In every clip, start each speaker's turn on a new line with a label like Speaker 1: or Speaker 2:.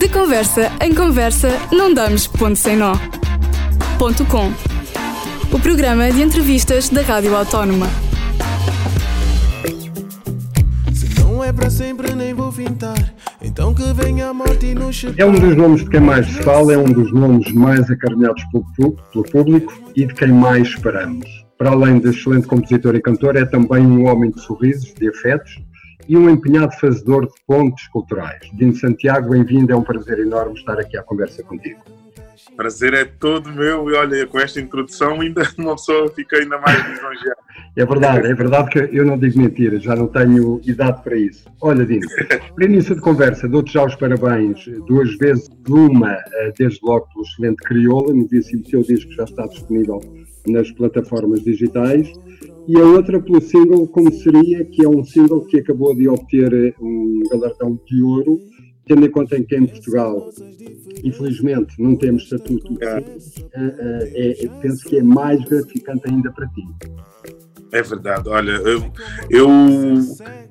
Speaker 1: De conversa em conversa, não damos ponto sem nó. Ponto com. O programa de entrevistas da Rádio Autónoma.
Speaker 2: Se não é para sempre, nem vou fintar. Então que venha a morte e nos
Speaker 3: É um dos nomes de quem mais se fala, é um dos nomes mais acarinhados pelo, pelo público e de quem mais esperamos. Para além de excelente compositor e cantor, é também um homem de sorrisos, de afetos e um empenhado fazedor de pontos culturais. Dino Santiago, bem-vindo, é um prazer enorme estar aqui à conversa contigo.
Speaker 4: Prazer é todo meu e olha, com esta introdução ainda uma pessoa fica ainda mais lisonjeada.
Speaker 3: É verdade, é verdade que eu não digo mentira, já não tenho idade para isso. Olha, Dino, para início de conversa, dou-te já os parabéns duas vezes, uma eh, desde logo pelo excelente Crioula, novíssimo teu disco já está disponível nas plataformas digitais, e a outra pelo single Como Seria, que é um single que acabou de obter eh, um galardão de ouro, tendo em conta que em Portugal, infelizmente, não temos estatuto,
Speaker 4: É.
Speaker 3: eh, eh, é- é- penso que é mais gratificante ainda para ti.
Speaker 4: É verdade, olha, eu, eu,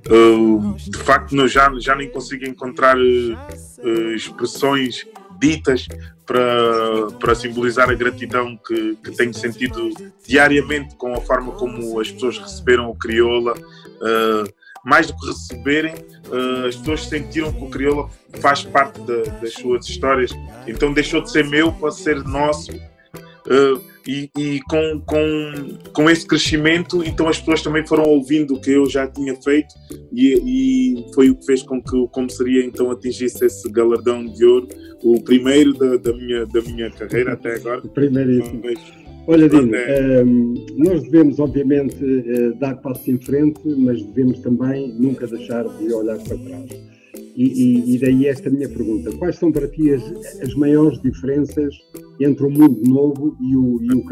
Speaker 4: eu, de facto não- já, já nem consigo encontrar eh, expressões ditas para, para simbolizar a gratidão que, que tenho sentido diariamente com a forma como as pessoas receberam o Crioula. eh, mais do que receberem, eh, as pessoas sentiram que o Crioula faz parte da- das suas histórias, então deixou de ser meu para ser nosso. eh, e, e com, com, com esse crescimento, então as pessoas também foram ouvindo o que eu já tinha feito e, e foi o que fez com que o Como Seria então atingisse esse galardão de ouro, o primeiro da, da, minha, da minha carreira até agora.
Speaker 3: Primeiríssimo.
Speaker 4: Mas,
Speaker 3: Olha, Dino,
Speaker 4: É.
Speaker 3: nós devemos, obviamente, eh, dar passos em frente, mas devemos também nunca deixar de olhar para trás. E, e- e daí esta minha pergunta: quais são para ti as, as maiores diferenças entre o mundo novo e o, e o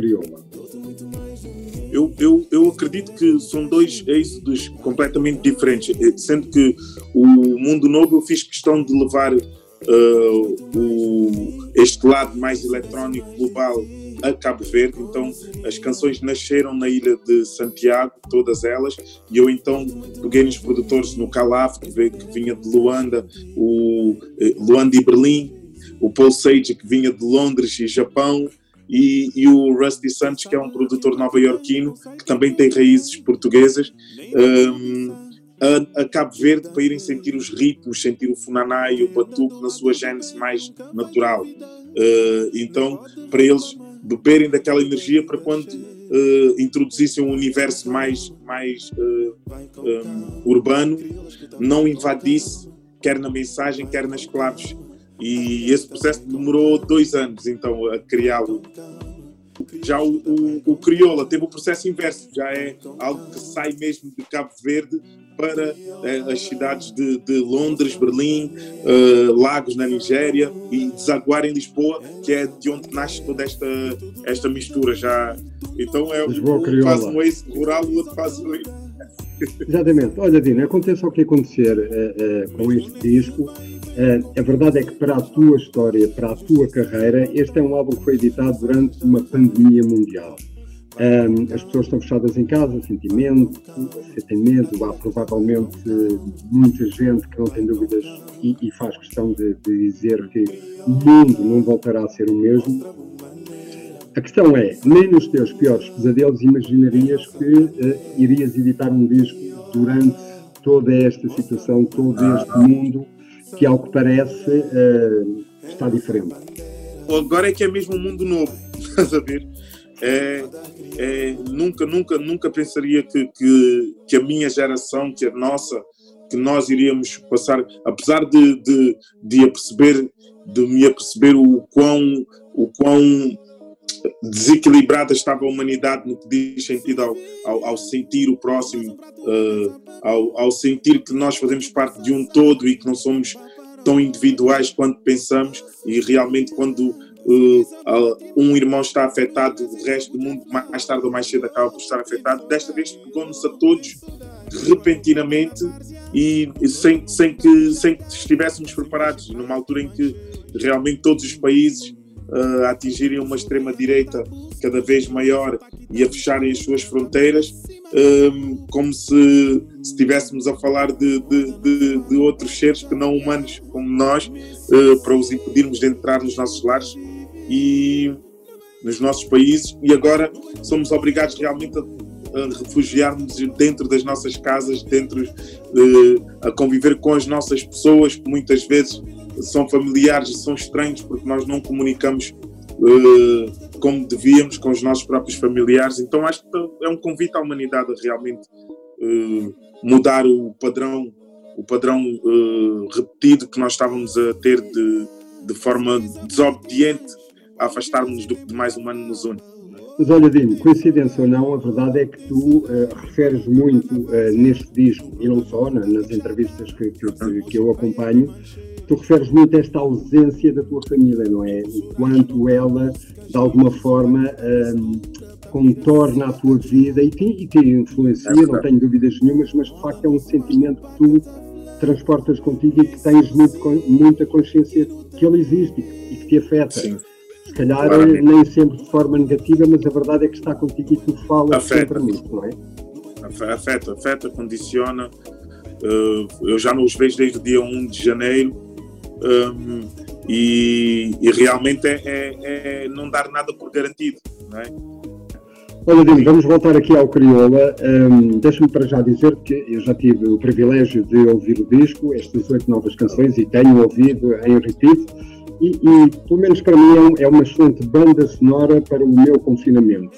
Speaker 4: eu, eu, eu acredito que são dois êxodos completamente diferentes, eh, sendo que o Mundo Novo eu fiz questão de levar eh, o, este lado mais eletrónico global a Cabo Verde, então as canções nasceram na ilha de Santiago, todas elas, e eu então peguei nos produtores no Calaf, que, vinha de Luanda, o eh, Luanda e Berlim, o Paul Sage, que vinha de Londres e Japão, e, e o Rusty Santos, que é um produtor nova-iorquino, que também tem raízes portuguesas, um, a, a Cabo Verde para irem sentir os ritmos, sentir o funaná e o batuque na sua gênese mais natural. Uh, então, para eles beberem daquela energia para quando uh, introduzissem um universo mais, mais uh, um, urbano, não invadisse, quer na mensagem, quer nas claves. E esse processo demorou dois anos, então, a criá-lo. Já o, o, o Crioula teve o processo inverso, já é algo que sai mesmo de Cabo Verde para eh, as cidades de, de Londres, Berlim, eh, Lagos na Nigéria e desaguar em Lisboa, que é de onde nasce toda esta, esta mistura já. Então é
Speaker 3: Lisboa
Speaker 4: um faz um ex rural, o outro faz um ex
Speaker 3: Exatamente. Olha, Dino, aconteça o que acontecer eh, com este disco, a verdade é que para a tua história, para a tua carreira, este é um álbum que foi editado durante uma pandemia mundial. Um, as pessoas estão fechadas em casa, sentimento, sentem medo, há provavelmente muita gente que não tem dúvidas e, e faz questão de, de dizer que o mundo não voltará a ser o mesmo. A questão é, nem nos teus piores pesadelos imaginarias que eh, irias editar um disco durante toda esta situação, todo este mundo que, ao que parece, eh, está diferente.
Speaker 4: agora é que é mesmo um mundo novo, estás a ver? É, é, nunca, nunca, nunca pensaria que, que, que a minha geração, que a nossa, que nós iríamos passar, apesar de, de, de aperceber, de me aperceber o quão, o quão desequilibrada estava a humanidade no que diz sentido ao, ao, ao sentir o próximo, uh, ao, ao sentir que nós fazemos parte de um todo e que não somos tão individuais quanto pensamos e realmente quando um irmão está afetado, o resto do mundo mais tarde ou mais cedo acaba por estar afetado. Desta vez pegou-nos a todos repentinamente e sem, sem, que, sem que estivéssemos preparados, numa altura em que realmente todos os países uh, atingirem uma extrema-direita cada vez maior e a fecharem as suas fronteiras, um, como se, estivéssemos a falar de, de, de, de, outros seres que não humanos como nós, uh, para os impedirmos de entrar nos nossos lares e nos nossos países, e agora somos obrigados realmente a, a refugiar-nos dentro das nossas casas, dentro uh, a conviver com as nossas pessoas, que muitas vezes são familiares são estranhos porque nós não comunicamos uh, como devíamos com os nossos próprios familiares. Então acho que é um convite à humanidade a realmente uh, mudar o padrão, o padrão uh, repetido que nós estávamos a ter de, de forma desobediente afastarmos do que mais humano nos une.
Speaker 3: Mas olha, Dino, coincidência ou não, a verdade é que tu uh, referes muito uh, neste disco, e não só, nas entrevistas que, que, que, eu acompanho, tu referes muito a esta ausência da tua família, não é? O quanto ela, de alguma forma, um, contorna a tua vida e te, e te influencia, é não tenho dúvidas nenhumas, mas de facto é um sentimento que tu transportas contigo e que tens muito, muita consciência que ele existe e que te afeta. Sim. Se calhar Claramente. nem sempre de forma negativa, mas a verdade é que está contigo e tu falas afeta. sempre nisso, não é?
Speaker 4: Afeta, afeta, condiciona. Uh, eu já não os vejo desde o dia 1 de janeiro um, e, e, realmente é, é, é, não dar nada por garantido. Não é?
Speaker 3: Olha, Dino, vamos voltar aqui ao Crioula. Um, Deixa-me para já dizer que eu já tive o privilégio de ouvir o disco, estas oito novas canções, e tenho ouvido em repeat. E, e, pelo menos para mim, é, é uma excelente banda sonora para o meu confinamento.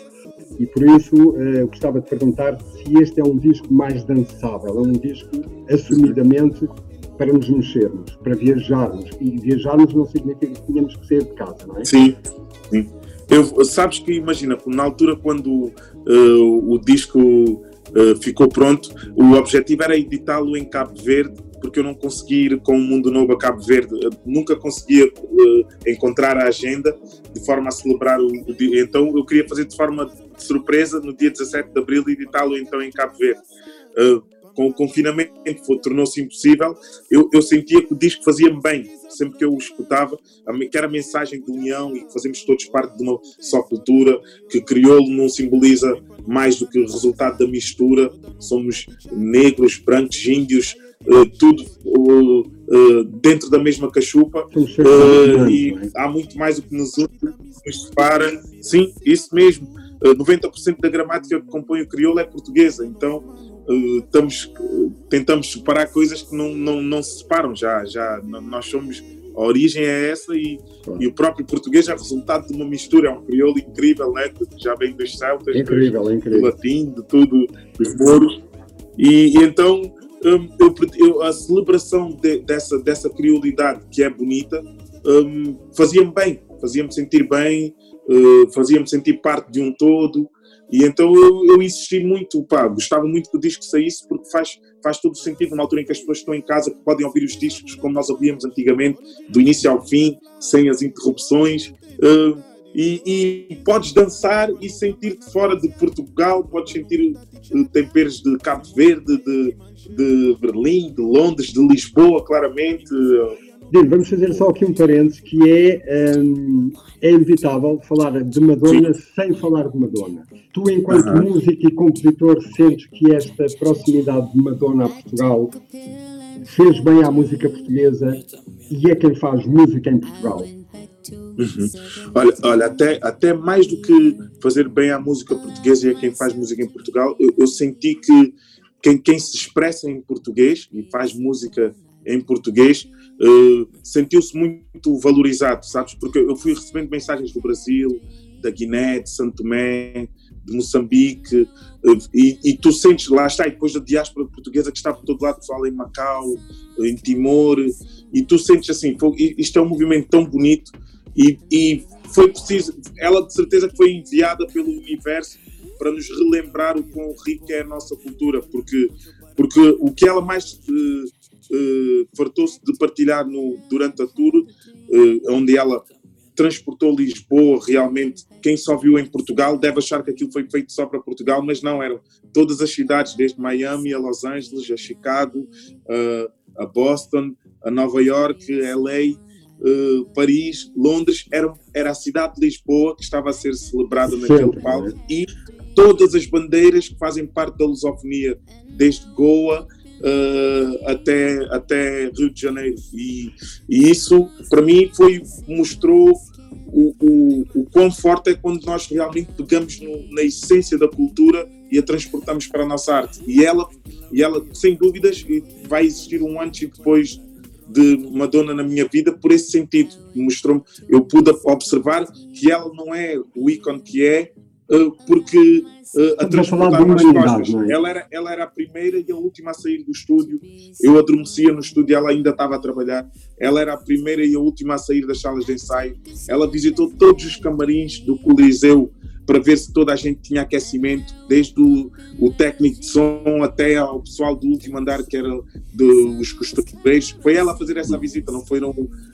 Speaker 3: E por isso uh, gostava de perguntar se este é um disco mais dançável, é um disco assumidamente para nos mexermos, para viajarmos. E viajarmos não significa que tínhamos que sair de casa, não é?
Speaker 4: Sim, sim. Eu, sabes que, imagina, na altura quando uh, o disco uh, ficou pronto, o objetivo era editá-lo em Cabo Verde, porque eu não conseguia ir com o Mundo Novo a Cabo Verde, eu nunca conseguia uh, encontrar a agenda de forma a celebrar o, o, dia. Então eu queria fazer de forma de surpresa no dia 17 de Abril editá-lo então em Cabo Verde. Com o confinamento tornou-se impossível, eu, eu, sentia que o disco fazia-me bem, sempre que eu o escutava, que era a mensagem de união e que fazemos todos parte de uma só cultura, que crioulo não simboliza mais do que o resultado da mistura, somos negros, brancos, índios, uh, tudo uh, dentro da mesma cachupa, e há muito mais o que nos une, nos separa, sim, isso mesmo. 90% da gramática que compõe o crioulo é portuguesa, então uh, estamos, tentamos separar coisas que não, não, não se separam já, já nós somos a origem é essa e, e, o próprio português é resultado de uma mistura, é um crioulo incrível, né? que já vem dos celtas,
Speaker 3: incrível,
Speaker 4: do,
Speaker 3: incrível.
Speaker 4: do latim, de tudo, dos mouros. E, e então um, eu, eu, a celebração de, dessa, dessa criolidade que é bonita um, fazia-me bem, fazia-me sentir bem, uh, fazia-me sentir parte de um todo. E então eu, eu insisti muito, pá, gostava muito que o disco saísse porque faz, faz todo o sentido numa altura em que as pessoas estão em casa, que podem ouvir os discos como nós ouvíamos antigamente, do início ao fim, sem as interrupções. Uh, e, e, podes dançar e sentir-te fora de Portugal, podes sentir uh, temperos de Cabo Verde, de, de Berlim, de Londres, de Lisboa, claramente. Uh,
Speaker 3: vamos fazer só aqui um parênteses que é, um, é inevitável falar de Madonna Sim. sem falar de Madonna. Tu, enquanto uh -huh. músico e compositor, sentes que esta proximidade de Madonna a Portugal fez bem à música portuguesa e é quem faz música em Portugal?
Speaker 4: Uhum. Olha, olha até, até mais do que fazer bem à música portuguesa e é quem faz música em Portugal, eu, eu senti que quem, quem se expressa em português e faz música em português uh, sentiu-se muito valorizado, sabes? Porque eu fui recebendo mensagens do Brasil, da Guiné, de Santo Tomé, de Moçambique, uh, e, e, tu sentes, lá está, e depois da diáspora portuguesa que está por todo lado, pessoal em Macau, em Timor, e tu sentes assim, isto é um movimento tão bonito, e, e foi preciso, ela de certeza foi enviada pelo universo para nos relembrar o quão rica é a nossa cultura, porque, porque o que ela mais uh, fartou-se de partilhar no, durante a tour, uh, onde ela transportou Lisboa realmente. Quem só viu em Portugal deve achar que aquilo foi feito só para Portugal, mas não, eram todas as cidades, desde Miami a Los Angeles, a Chicago, uh, a Boston, a Nova York, LA, uh, Paris, Londres, era, era a cidade de Lisboa que estava a ser celebrada naquele palco e todas as bandeiras que fazem parte da lusofonia, desde Goa uh, até, até Rio de Janeiro. E, e isso, para mim, foi mostrou o, o, o quão forte é quando nós realmente pegamos no, na essência da cultura e a transportamos para a nossa arte. E ela, e ela sem dúvidas, vai existir um antes e depois de Madonna na minha vida por esse sentido. Mostrou eu pude observar que ela não é o ícone que é, porque uh, a transportar nas costas. É? Ela, era, ela era a primeira e a última a sair do estúdio. Eu adormecia no estúdio, ela ainda estava a trabalhar. Ela era a primeira e a última a sair das salas de ensaio. Ela visitou todos os camarins do Coliseu para ver se toda a gente tinha aquecimento, desde o, o técnico de som até ao pessoal do último andar, que era dos costureiros. Foi ela a fazer essa visita, não foram,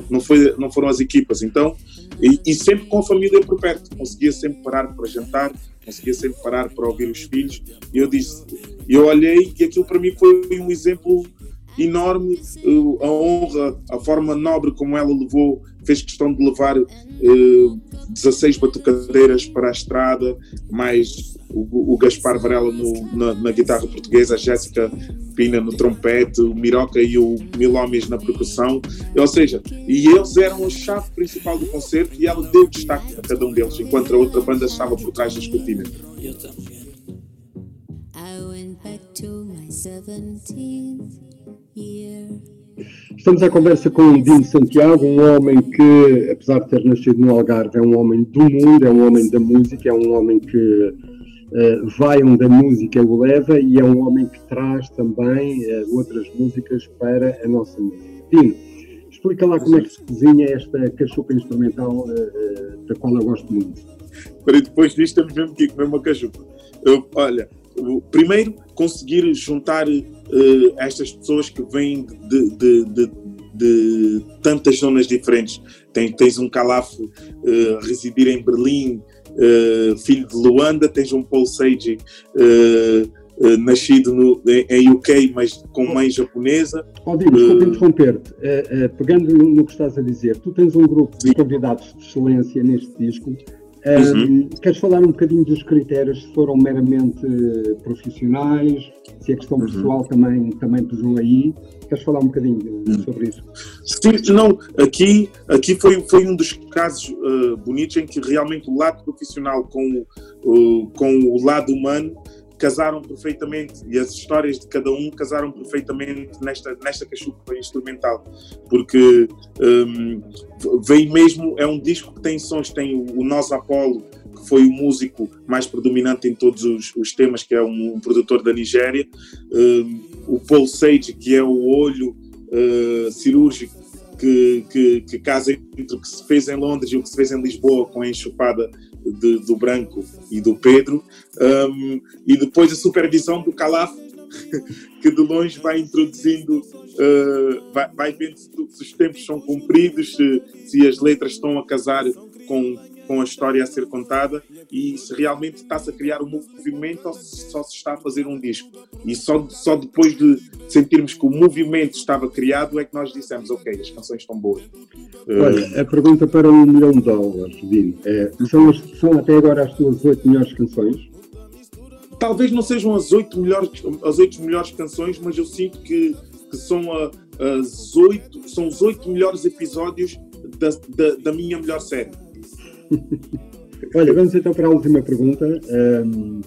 Speaker 4: não foi, não foram as equipas. Então, e, e sempre com a família por perto, conseguia sempre parar para jantar, conseguia sempre parar para ouvir os filhos. E eu disse, eu olhei e aquilo para mim foi um exemplo enorme, a honra, a forma nobre como ela levou fez questão de levar uh, eh, 16 batucadeiras para a estrada, mais o, o Gaspar Varela no, na, na, guitarra portuguesa, a Jéssica Pina no trompete, o Miroca e o Milhomes na percussão. Ou seja, e eles eram a chave principal do concerto e ela deu destaque a cada um deles, enquanto a outra banda estava por trás das cortinas. I went back to my
Speaker 3: 17th year. Estamos à conversa com o Dino Santiago, um homem que, apesar de ter nascido no Algarve, é um homem do mundo, é um homem da música, é um homem que uh, vai onde a música o leva e é um homem que traz também uh, outras músicas para a nossa música. Dino, explica lá como é que se cozinha esta cachupa instrumental uh, da qual eu gosto muito.
Speaker 4: Para depois disto estamos mesmo aqui comer uma cachupa. Olha, primeiro conseguir juntar uh, estas pessoas que vêm de, de, de, de, tantas zonas diferentes. Tem, tens um Calaf uh, a residir em Berlim, uh, filho de Luanda, tens um Paul Sage nascido no, em UK, mas com mãe japonesa.
Speaker 3: Aldir, desculpa uh, interromper-te. Pegando no, no, que estás a dizer, tu tens um grupo de convidados de excelência neste disco. Uhum. Queres falar um bocadinho dos critérios, se foram meramente profissionais, se a questão uhum. pessoal também, também pesou aí? Queres falar um bocadinho uhum. sobre isso?
Speaker 4: Sim, não, aqui, aqui foi, foi um dos casos uh, bonitos em que realmente o lado profissional com, uh, com o lado humano casaram perfeitamente e as histórias de cada um casaram perfeitamente nesta, nesta cachupa instrumental, porque um, vem mesmo, é um disco que tem sons, tem o, o Nós Apolo, que foi o músico mais predominante em todos os, os temas, que é um, um produtor da Nigéria, um, o Paul Sage, que é o olho uh, cirúrgico que, que, que, casa entre o que se fez em Londres e o que se fez em Lisboa com a enxupada de, do Branco e do Pedro, um, e depois a supervisão do Calaf, que de longe vai introduzindo, uh, vai, vai, vendo se, se, os tempos são cumpridos, se, se as letras estão a casar com, com a história a ser contada e se realmente está-se a criar um movimento ou se só se está a fazer um disco. E só, só depois de sentirmos que o movimento estava criado é que nós dissemos, ok, as canções estão boas.
Speaker 3: Olha, uh... a pergunta para um milhão de dólares, Dino, é, são, são até agora as tuas oito melhores canções?
Speaker 4: Talvez não sejam as oito melhores, as melhores canções, mas eu sinto que, que são a, as oito, são os oito melhores episódios da, da, da minha melhor série.
Speaker 3: Olha, vamos então para a última pergunta. Um,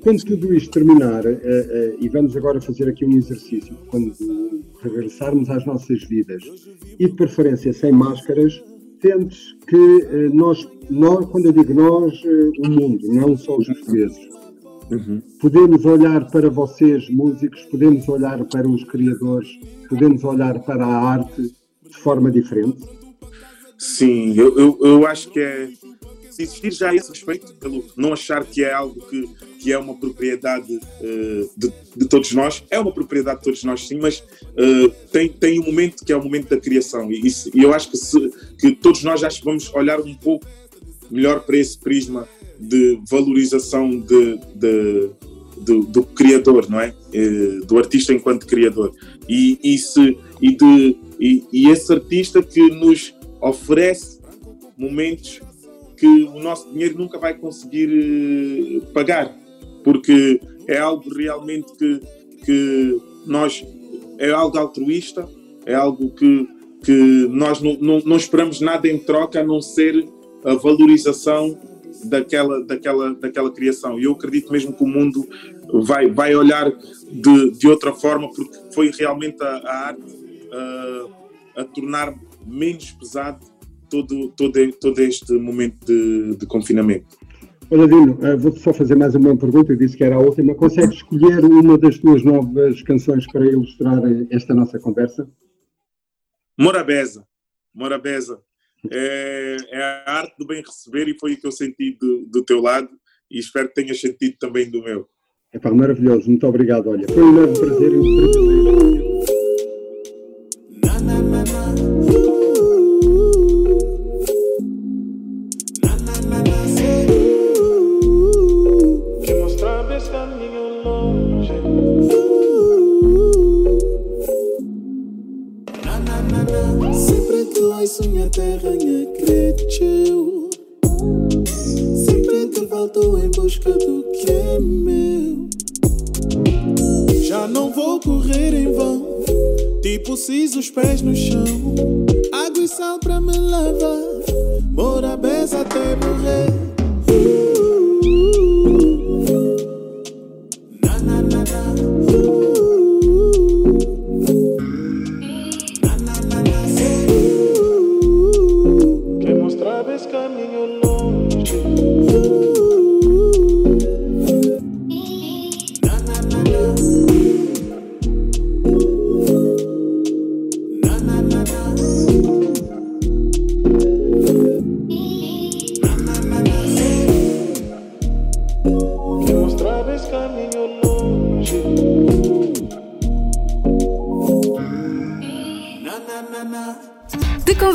Speaker 3: quando tudo isto terminar, uh, uh, e vamos agora fazer aqui um exercício, quando regressarmos às nossas vidas, e de preferência sem máscaras, tentes que uh, nós, nós, quando eu digo nós, o mundo, não só os portugueses, uhum. podemos olhar para vocês, músicos, podemos olhar para os criadores, podemos olhar para a arte de forma diferente?
Speaker 4: Sim, eu, eu, eu acho que é se existir já esse respeito, pelo não achar que é algo que, que é uma propriedade uh, de, de, todos nós, é uma propriedade de todos nós sim, mas uh, tem, tem um momento que é o momento da criação e, e eu acho que, se, que todos nós que vamos olhar um pouco melhor para esse prisma de valorização de, de do, do, criador, não é? Uh, do artista enquanto criador. E, e, se, e, de, e, e esse artista que nos oferece momentos que o nosso dinheiro nunca vai conseguir uh, pagar, porque é algo realmente que, que nós é algo altruísta, é algo que, que nós não, não, não esperamos nada em troca a não ser a valorização daquela, daquela, daquela criação. E eu acredito mesmo que o mundo vai, vai olhar de, de outra forma, porque foi realmente a, a arte uh, a tornar menos pesado todo, todo, todo este momento de, de confinamento.
Speaker 3: Olha, Dino, uh, vou só fazer mais uma pergunta. Eu disse que era a última. Consegues escolher uma das tuas novas canções para ilustrar esta nossa conversa?
Speaker 4: Morabeza. Morabeza. É, é, a arte do bem receber e foi o que eu senti do, do teu lado e espero que tenhas sentido também do meu.
Speaker 3: É pá, maravilhoso, muito obrigado. Olha, foi um enorme prazer e um privilégio.
Speaker 2: Minha terra cresceu Sempre que volto em busca do que é meu. Já não vou correr em vão. Tipo cis os pés no chão. Água e sal pra me lavar. Morabeza até morrer